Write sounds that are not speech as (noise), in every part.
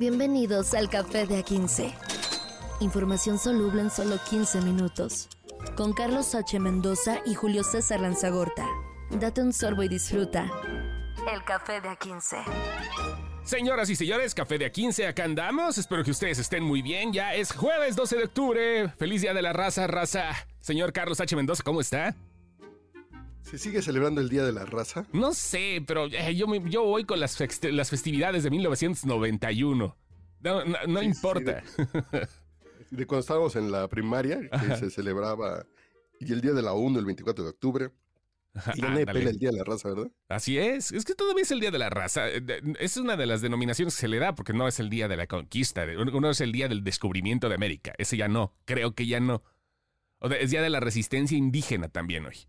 Bienvenidos al Café de A15. Información soluble en solo 15 minutos. Con Carlos H. Mendoza y Julio César Lanzagorta. Date un sorbo y disfruta. El Café de A15. Señoras y señores, Café de A15, acá andamos. Espero que ustedes estén muy bien. Ya es jueves 12 de octubre. Feliz Día de la Raza, raza. Señor Carlos H. Mendoza, ¿cómo está? ¿Se sigue celebrando el Día de la Raza? No sé, pero eh, yo, me- yo voy con las, festividades de 1991. No, no- no Sí, importa. (laughs) De cuando estábamos en la primaria, que Ajá. se celebraba, y el Día de la UNO, el 24 de octubre. Y pela el Día de la Raza, ¿verdad? Así es, es que todavía es el Día de la Raza. Eh, Es una de las denominaciones que se le da porque no es el Día de la Conquista, uno es el Día del Descubrimiento de América. Ese ya no, creo que ya no. O de- es Día de la Resistencia Indígena también hoy.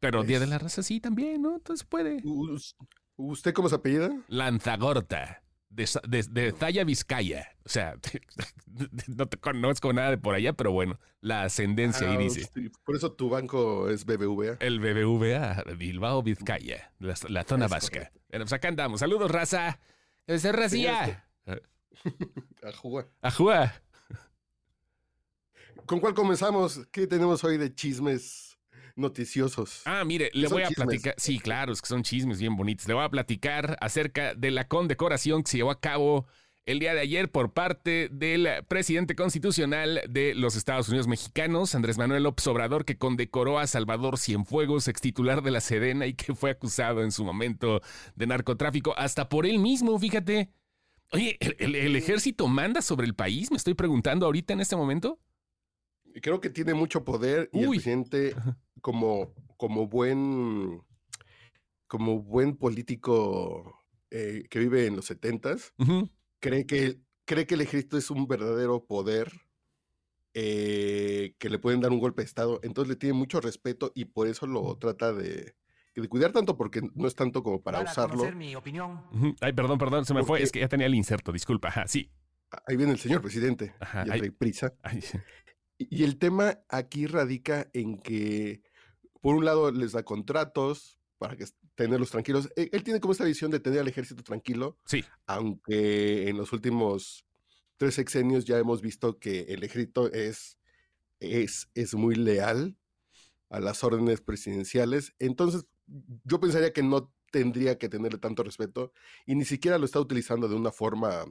Pero Día de la Raza sí también, ¿no? Entonces puede. Us- ¿Usted cómo se apellida? Lanzagorta, de, de, de Zaya, Vizcaya. O sea, (laughs) no te conozco nada de por allá, pero bueno, la ascendencia ahí Ah, dice. sí, Por eso tu banco es BBVA. El BBVA, Bilbao, Vizcaya, la, la zona Es vasca. Bueno, pues acá andamos. Saludos, raza. ¡Ese racía! Ajúa. (laughs) Ajúa. ¿Con cuál comenzamos? ¿Qué tenemos hoy de chismes noticiosos? Ah, mire, le voy a chismes. platicar. Sí, claro, es que son chismes bien bonitos. Le voy a platicar acerca de la condecoración que se llevó a cabo el día de ayer por parte del presidente constitucional de los Estados Unidos mexicanos, Andrés Manuel López Obrador, que condecoró a Salvador Cienfuegos, ex titular de la Sedena y que fue acusado en su momento de narcotráfico, hasta por él mismo, fíjate. Oye, ¿el, el- el ejército manda sobre el país? Me estoy preguntando ahorita en este momento. Creo que tiene mucho poder y Uy. el presidente, como, como buen como buen político eh, que vive en los setentas, Ujú. cree que, cree que el ejército es un verdadero poder eh, que le pueden dar un golpe de Estado. Entonces le tiene mucho respeto y por eso lo trata de, de cuidar tanto, porque no es tanto como para Para usarlo. mi opinión. Ujú. Ay, perdón, perdón, se me fue. Es que ya tenía el inserto, disculpa. Ajá, sí. Ahí viene el señor presidente, Ajá, ya prisa. Ay, y el tema aquí radica en que, por un lado, les da contratos para que tenerlos tranquilos. Él, él tiene como esta visión de tener al ejército tranquilo, sí. aunque en los últimos tres sexenios ya hemos visto que el ejército es, es, es muy leal a las órdenes presidenciales. Entonces, yo pensaría que no tendría que tenerle tanto respeto y ni siquiera lo está utilizando de una forma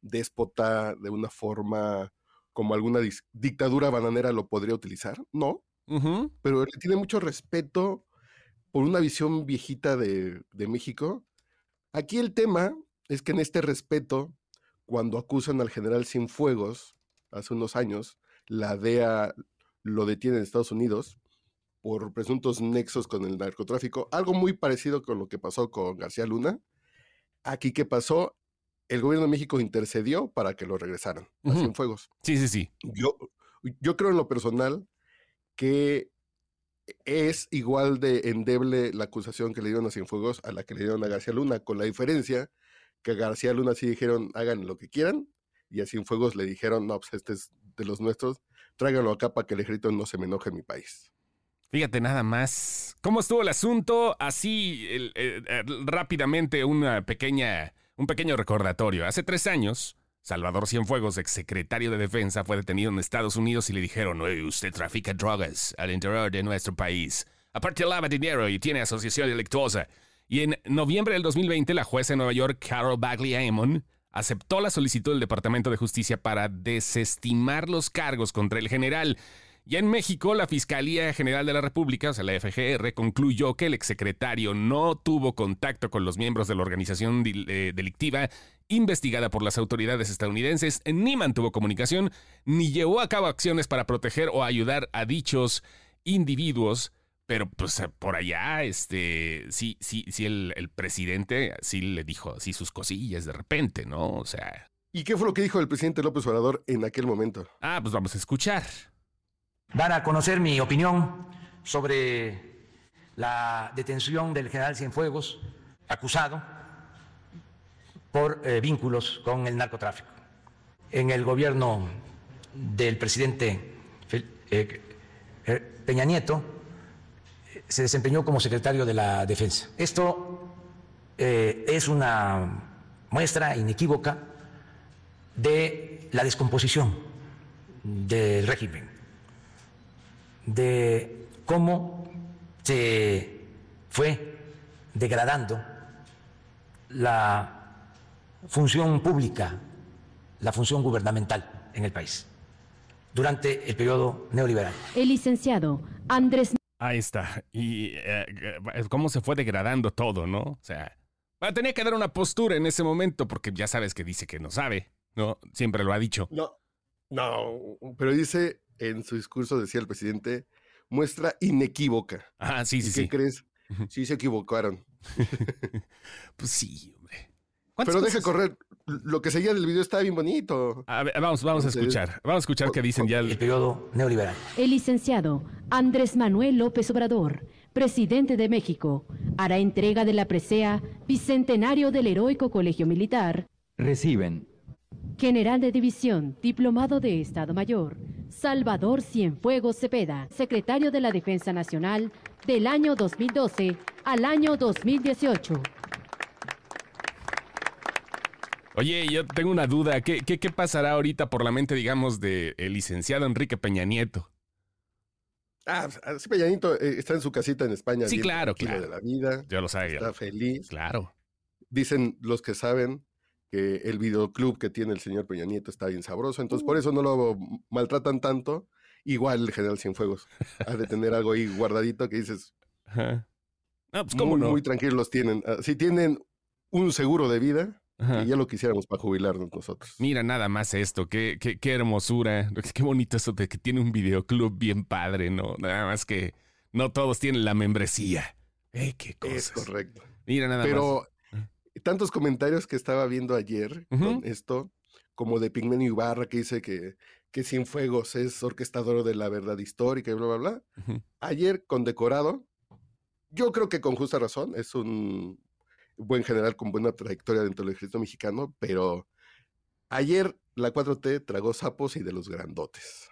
déspota, de una forma como alguna dictadura bananera lo podría utilizar, no, Pero le tiene mucho respeto por una visión viejita de, de México. Aquí el tema es que en este respeto, cuando acusan al general Cienfuegos, hace unos años, la DEA lo detiene en Estados Unidos por presuntos nexos con el narcotráfico, algo muy parecido con lo que pasó con García Luna. Aquí, ¿qué pasó? El gobierno de México intercedió para que lo regresaran a Ujú. Cienfuegos. Sí, sí, sí. Yo, yo creo en lo personal que es igual de endeble la acusación que le dieron a Cienfuegos a la que le dieron a García Luna, con la diferencia que a García Luna sí dijeron hagan lo que quieran y a Cienfuegos le dijeron no, pues este es de los nuestros, tráiganlo acá para que el ejército no se me enoje en mi país. Fíjate nada más. ¿Cómo estuvo el asunto? Así, el- el- rápidamente, una pequeña, un pequeño recordatorio. Hace tres años, Salvador Cienfuegos, exsecretario de Defensa, fue detenido en Estados Unidos y le dijeron, "Oye, usted trafica drogas al interior de nuestro país. Aparte lava dinero y tiene asociación delictuosa. Y en noviembre del 2020, la jueza de Nueva York, Carol Bagley Amon, aceptó la solicitud del Departamento de Justicia para desestimar los cargos contra el general. Ya en México, la Fiscalía General de la República, o sea, la FGR, concluyó que el exsecretario no tuvo contacto con los miembros de la organización eh, delictiva investigada por las autoridades estadounidenses, ni mantuvo comunicación, ni llevó a cabo acciones para proteger o ayudar a dichos individuos. Pero pues eh, por allá, este, sí, sí, sí, el, el presidente sí le dijo así sus cosillas de repente, ¿no? O sea, ¿Y qué fue lo que dijo el presidente López Obrador en aquel momento? ah, pues vamos a escuchar. Dar a conocer mi opinión sobre la detención del general Cienfuegos, acusado por eh, vínculos con el narcotráfico. En el gobierno del presidente eh, Peña Nieto se desempeñó como secretario de la Defensa. Esto eh, es una muestra inequívoca de la descomposición del régimen, de cómo se fue degradando la función pública, la función gubernamental en el país durante el periodo neoliberal. El licenciado Andrés. Ahí está. Y eh, cómo se fue degradando todo, ¿no? O sea, tenía que dar una postura en ese momento porque ya sabes que dice que no sabe, ¿no? Siempre lo ha dicho. No, no, pero dice en su discurso, decía el presidente, muestra inequívoca. Ah, sí, sí, sí. ¿Qué crees? Sí se equivocaron. (laughs) pues sí, hombre. Pero deja correr. Lo que seguía del video estaba bien bonito. A ver, vamos, vamos a escuchar. Vamos a escuchar qué dicen ya. El periodo neoliberal. El licenciado Andrés Manuel López Obrador, presidente de México, hará entrega de la presea Bicentenario del Heroico Colegio Militar. Reciben. General de División, Diplomado de Estado Mayor, Salvador Cienfuegos Cepeda, secretario de la Defensa Nacional del año 2012 al año 2018. Oye, yo tengo una duda. ¿Qué, qué, qué pasará ahorita por la mente, digamos, del licenciado Enrique Peña Nieto? Ah, sí, Peña Nieto eh, está en su casita en España. Sí, claro, claro. de la vida. Yo lo sabía. Está feliz. Claro. Dicen los que saben que el videoclub que tiene el señor Peña Nieto está bien sabroso, entonces por eso no lo maltratan tanto. Igual el general Cienfuegos ha de tener algo ahí guardadito que dices. Ajá. Ah, pues cómo muy, no. muy tranquilos tienen. Ah, Si tienen un seguro de vida, Ajá. y ya lo quisiéramos para jubilarnos nosotros. Mira nada más esto, qué, qué, qué hermosura, (laughs) qué bonito eso de que tiene un videoclub bien padre, ¿no? Nada más que no todos tienen la membresía. Eh, qué Es cosas. correcto. Mira nada Pero más. Tantos comentarios que estaba viendo ayer con esto, como de Pigmenio Ibarra, que dice que, que Cienfuegos es orquestador de la verdad histórica y bla, bla, bla. Ujú. Ayer, condecorado, yo creo que con justa razón, es un buen general con buena trayectoria dentro del ejército mexicano, pero ayer la 4T tragó sapos y de los grandotes.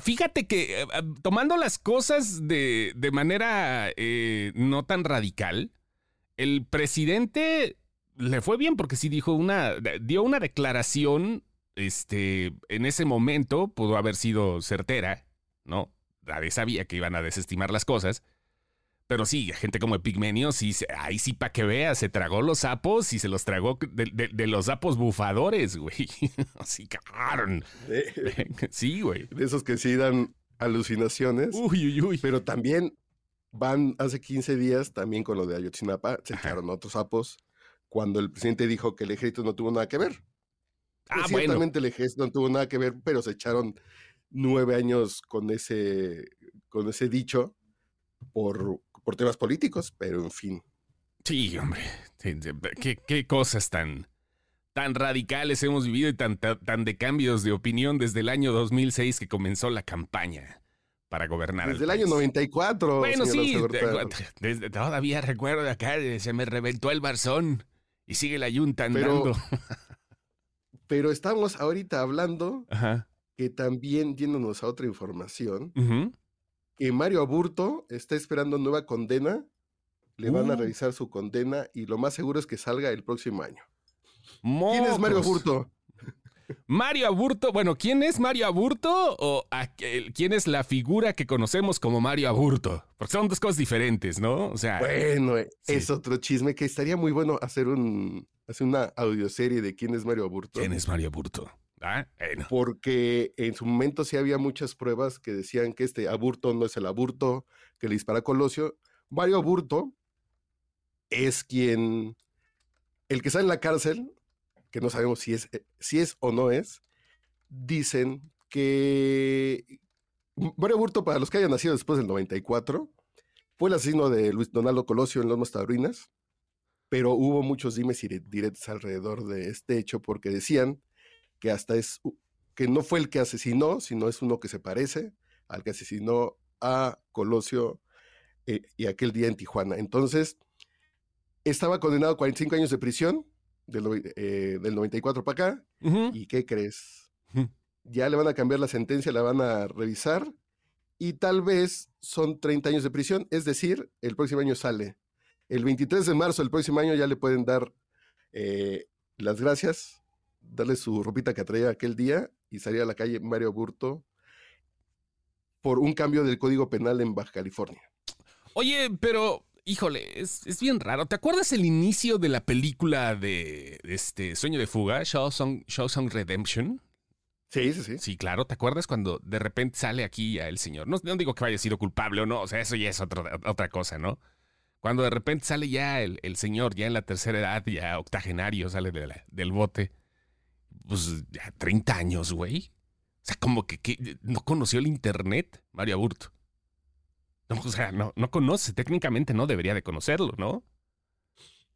Fíjate que eh, eh, tomando las cosas de, de manera eh, no tan radical, el presidente le fue bien porque sí dijo una, dio una declaración, este, en ese momento pudo haber sido certera, ¿no? Nadie sabía que iban a desestimar las cosas. Pero sí, gente como Epigmenio, sí, ahí sí para que veas, se tragó los sapos y se los tragó de, de- de los sapos bufadores, güey. (laughs) Así cagaron. (laughs) Sí, güey. de esos que sí dan alucinaciones, Uy, uy, uy. pero también van hace 15 días, también con lo de Ayotzinapa, se echaron otros sapos cuando el presidente dijo que el ejército no tuvo nada que ver. Ah, Pues bueno. Ciertamente el ejército no tuvo nada que ver, pero se echaron nueve años con ese, con ese dicho por, por temas políticos, pero en fin. Sí, hombre. ¿Qué, qué cosas tan, tan radicales hemos vivido y tan, tan, tan de cambios de opinión desde el año 2006 que comenzó la campaña para gobernar. Desde el año país. 94. Bueno, sí, desde, todavía recuerdo acá, se me reventó el barzón y sigue la yunta andando. (laughs) Pero estamos ahorita hablando Ajá. que también yéndonos a otra información, que Mario Aburto está esperando nueva condena. Le van a Uh. revisar su condena y lo más seguro es que salga el próximo año. ¿Quién es Mario. Aburto? Mario Aburto, bueno, ¿quién es Mario Aburto o aquel- quién es la figura que conocemos como Mario Aburto? Porque son dos cosas diferentes, ¿no? O sea, Bueno, eh, Sí. es otro chisme que estaría muy bueno hacer un hacer una audioserie de quién es Mario Aburto. ¿quién es Mario Aburto? Ah, bueno. Porque en su momento sí había muchas pruebas que decían que este Aburto no es el Aburto que le dispara a Colosio. Mario Aburto es quien, el que está en la cárcel, que no sabemos si es, eh, si es o no es, dicen que Mario Aburto, para los que hayan nacido después del 94, fue el asesino de Luis Donaldo Colosio en Lomas Taurinas, pero hubo muchos dimes y diretes alrededor de este hecho porque decían que hasta es que no fue el que asesinó, sino es uno que se parece al que asesinó a Colosio eh, y aquel día en Tijuana. Entonces, estaba condenado a 45 años de prisión del, noven- eh, del 94 para acá. ¿Y qué crees? Ya le van a cambiar la sentencia, la van a revisar y tal vez son 30 años de prisión, es decir, el próximo año sale. El 23 de marzo del próximo año ya le pueden dar eh, las gracias darle su ropita que traía aquel día y salir a la calle Mario Burto por un cambio del Código Penal en Baja California. Oye, pero, híjole, es, bien raro. ¿Te acuerdas el inicio de la película de, este Sueño de Fuga, Shawshank, Shawshank Redemption? Sí, sí, sí. Sí, claro. ¿Te acuerdas cuando de repente sale aquí el señor? No, no digo que haya sido culpable o no, o sea, eso ya es otra cosa, ¿no? Cuando de repente sale ya el, señor, ya en la tercera edad, ya octogenario, sale del bote. Pues ya 30 años, güey. O sea, como que, no conoció el internet, Mario Aburto. (laughs) No, o sea, no, no conoce, técnicamente no debería de conocerlo, ¿no?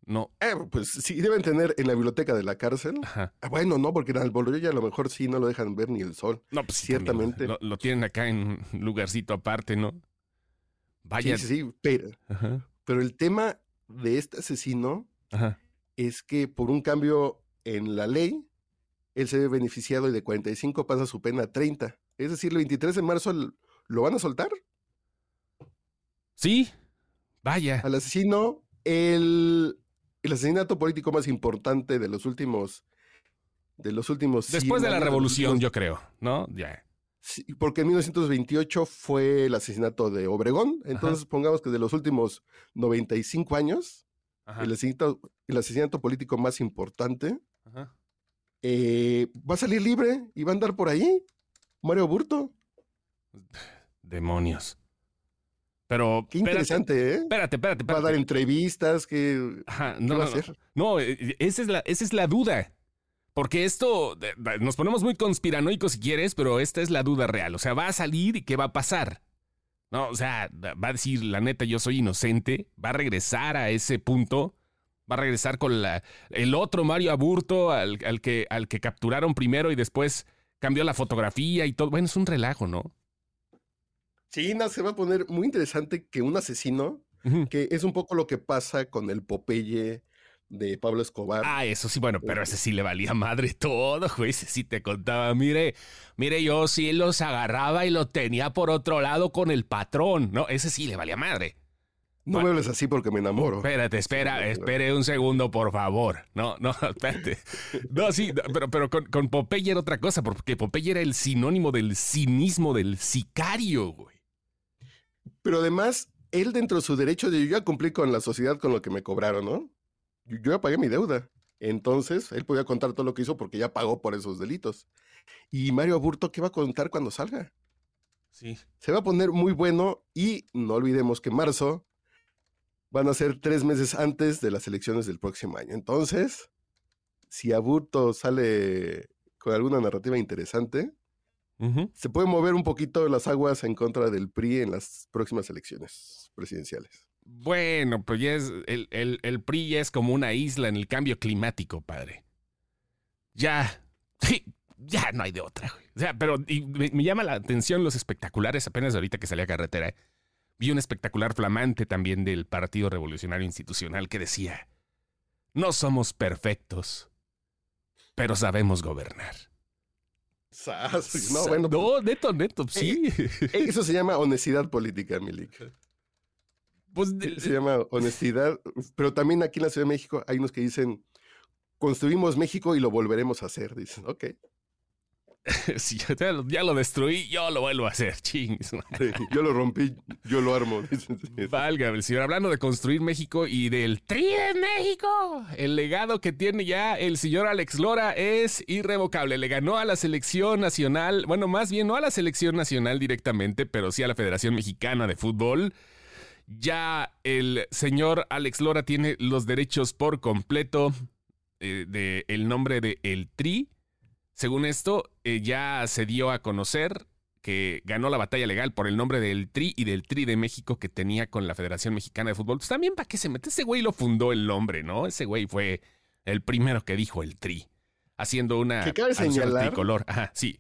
No. Eh, pues sí, deben tener en la biblioteca de la cárcel. Ajá. Ah, bueno, no, porque en el ya a lo mejor sí no lo dejan ver ni el sol. No, pues ciertamente. Lo, lo, tienen acá en un lugarcito aparte, ¿no? Vaya. Sí, sí, sí, pero, Ajá. Pero el tema de este asesino es que por un cambio en la ley, él se ve beneficiado y de 45 pasa su pena a 30. Es decir, el 23 de marzo lo van a soltar. Sí, vaya. Al asesino, el, el asesinato político más importante de los últimos de los últimos después de la revolución yo creo no ya. Porque en 1928 fue el asesinato de Obregón, entonces pongamos que de los últimos 95 años, el asesinato, el asesinato, político más importante, eh, va a salir libre y va a andar por ahí, Mario Burto. Demonios. Pero. Qué interesante, ¿eh? Espérate, espérate, Va a dar entrevistas, que. no, va a hacer? no, eh, esa es, la, esa es la duda. Porque esto, nos ponemos muy conspiranoicos si quieres, pero esta es la duda real. O sea, va a salir y qué va a pasar. No, o sea, va a decir, la neta, yo soy inocente, va a regresar a ese punto, va a regresar con la, el otro Mario Aburto al, que, al que capturaron primero y después cambió la fotografía y todo. Bueno, es un relajo, ¿no? Sí, no, se va a poner muy interesante que un asesino, que es un poco lo que pasa con el Popeye de Pablo Escobar. Ah, eso sí, bueno, pero ese sí le valía madre (laughs) todo, güey. Ese sí te contaba, mire, mire, yo sí los agarraba y lo tenía por otro lado con el patrón, ¿no? Ese sí le valía madre. No me hables así porque me enamoro. Espérate, espera, espere un segundo, por favor. No, no, (laughs) espérate. No, sí, pero, pero con, con Popeye era otra cosa, porque Popeye era el sinónimo del cinismo del sicario, güey. Pero además, él dentro de su derecho de yo ya cumplí con la sociedad con lo que me cobraron, ¿no? yo ya pagué mi deuda. Entonces, él podía contar todo lo que hizo porque ya pagó por esos delitos. Y Mario Aburto, ¿qué va a contar cuando salga? Sí. Se va a poner muy bueno y no olvidemos que marzo van a ser tres meses antes de las elecciones del próximo año. Entonces, si Aburto sale con alguna narrativa interesante, se puede mover un poquito las aguas en contra del PRI en las próximas elecciones presidenciales. Bueno, pues ya es, el, el, PRI ya es como una isla en el cambio climático, padre. Ya, sí, ya no hay de otra. O sea, pero me, llama la atención los espectaculares apenas ahorita que salí a carretera. ¿eh? Vi un espectacular flamante también del Partido Revolucionario Institucional que decía, no somos perfectos, pero sabemos gobernar. No, bueno, no, pues, neto, neto, sí. Eh, eso se llama (laughs) honestidad política, Milik. Pues se llama honestidad, pero también aquí en la Ciudad de México hay unos que dicen, construimos México y lo volveremos a hacer. Dicen, ok. (laughs) si ya, lo, destruí, yo lo vuelvo a hacer, (laughs) chings. yo lo rompí, yo lo armo. (laughs) Valga, el señor, hablando de construir México y del Tri de México, el legado que tiene ya el señor Alex Lora es irrevocable. Le ganó a la selección nacional, bueno, más bien no a la selección nacional directamente, pero sí a la Federación Mexicana de Fútbol. Ya el señor Alex Lora tiene los derechos por completo eh, del nombre de El Tri. Según esto, eh, ya se dio a conocer que ganó la batalla legal por el nombre del Tri y del Tri de México que tenía con la Federación Mexicana de Fútbol. Pues también para qué se mete. Ese güey lo fundó el nombre, ¿no? Ese güey fue el primero que dijo el Tri, haciendo una que cabe señalar tricolor. Ajá, sí.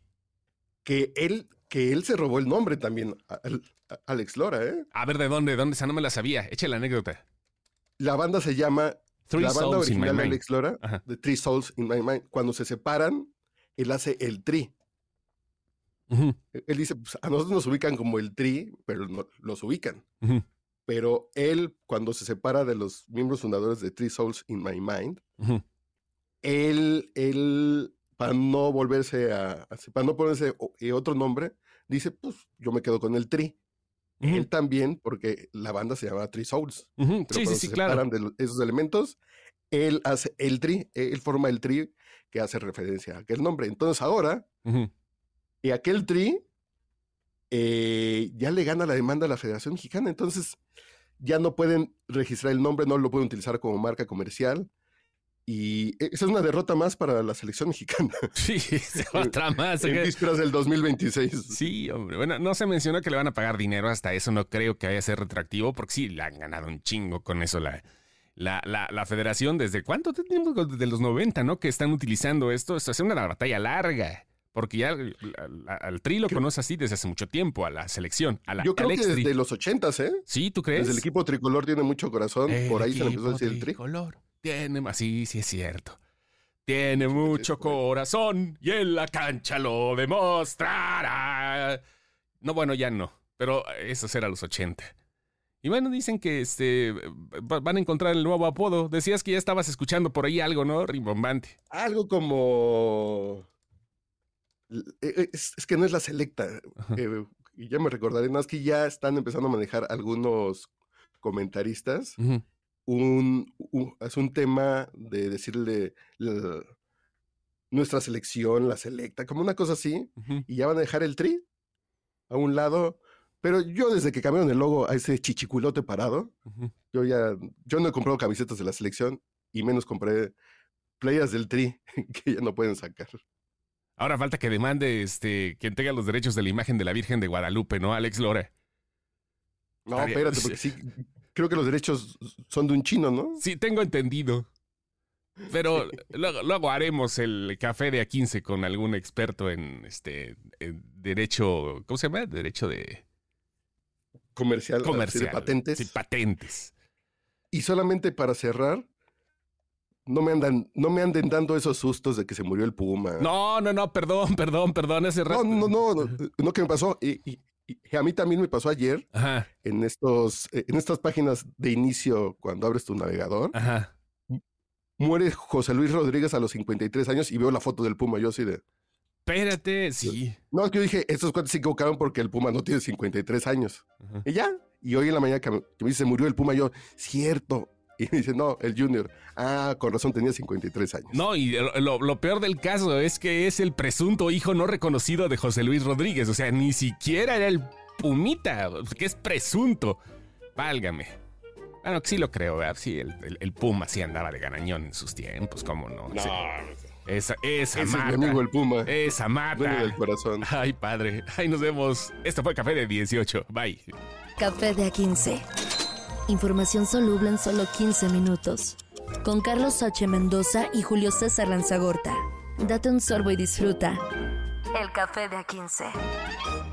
Que él, que él se robó el nombre también. Alex Lora, ¿eh? A ver, ¿de dónde? ¿Dónde? Esa no me la sabía. Eche la anécdota. La banda se llama... la banda original de Alex Lora, The Three Souls in My Mind. Cuando se separan, él hace el tri. Él dice, pues, a nosotros nos ubican como el tri, pero no, los ubican. Pero él, cuando se separa de los miembros fundadores de Three Souls in My Mind, él, él para no volverse a, para no ponerse eh, otro nombre, dice, pues yo me quedo con el Tri. Él también, porque la banda se llama Tri Souls. sí, sí, sí, claro. de esos elementos, él hace el Tri, él forma el Tri que hace referencia a aquel nombre. Entonces ahora, y aquel Tri eh, ya le gana la demanda a la Federación Mexicana. Entonces ya no pueden registrar el nombre, no lo pueden utilizar como marca comercial. Y e, esa es una derrota más para la selección mexicana. (laughs) Sí, (laughs) otra más. En vísperas del 2026. Sí, hombre. Bueno, no se mencionó que le van a pagar dinero hasta eso. No creo que vaya a ser retractivo, porque sí, le han ganado un chingo con eso la, la, la, federación. ¿Desde cuánto tenemos? Desde los 90, ¿no? Que están utilizando esto. Esto es una batalla larga. Porque ya al Tri lo conoce así desde hace mucho tiempo, a la selección. A la, Yo creo que desde los ochentas, ¿eh? Sí, ¿tú crees? Desde el equipo tricolor tiene mucho corazón. por ahí se le empezó a decir el Tri. Tricolor tiene más, sí, sí es cierto. Tiene mucho corazón y en la cancha lo demostrará. No, bueno, ya no. Pero eso será los 80. Y bueno, dicen que este van a encontrar el nuevo apodo. Decías que ya estabas escuchando por ahí algo, ¿no? Rimbombante. Algo como e, e, es, que no es la selecta. Eh, y ya me recordaré, no es que ya están empezando a manejar algunos comentaristas. un, es un tema de decirle nuestra selección, la selecta, como una cosa así. Y ya van a dejar el tri a un lado. Pero yo desde que cambiaron el logo a ese chichiculote parado, yo ya, yo no he comprado camisetas de la selección y menos compré playas del tri (laughs) que ya no pueden sacar. Ahora falta que demande este, quien tenga los derechos de la imagen de la Virgen de Guadalupe, ¿no? Alex Lora. No, espérate, porque sí, creo que los derechos son de un chino, ¿no? Sí, tengo entendido. Pero (laughs) luego, haremos el café de A15 con algún experto en este derecho, ¿cómo se llama? Derecho de comercial, comercial de patentes. Sí, patentes. Y solamente para cerrar, no me andan, no me anden dando esos sustos de que se murió el puma. No, no, no, perdón, perdón, perdón, ese rato. No, no, no, no, que me pasó. Y, a mí también me pasó ayer en estos, en estas páginas de inicio cuando abres tu navegador. Ajá. Muere José Luis Rodríguez a los 53 años y veo la foto del Puma. Yo así de. Espérate, sí. No, es que yo dije, estos cuantos se equivocaron porque el Puma no tiene 53 años. Y ya. Y hoy en la mañana que me, que me dice, se murió el Puma, yo, cierto, y dice, no, el Junior. Ah, con razón, tenía 53 años. No, y lo, peor del caso es que es el presunto hijo no reconocido de José Luis Rodríguez. O sea, ni siquiera era el Pumita, que es presunto. Válgame. Bueno, sí lo creo, ¿verdad? Sí, el, Puma sí andaba de ganañón en sus tiempos, ¿cómo no? No. Esa, esa Ese es mi amigo el Puma. Esa mata. del corazón. Ay, padre. Ay, nos vemos. Esto fue Café de 18. Bye. Café de A15. Información soluble en solo 15 minutos. Con Carlos H. Mendoza y Julio César Lanzagorta. Date un sorbo y disfruta. El café de A15.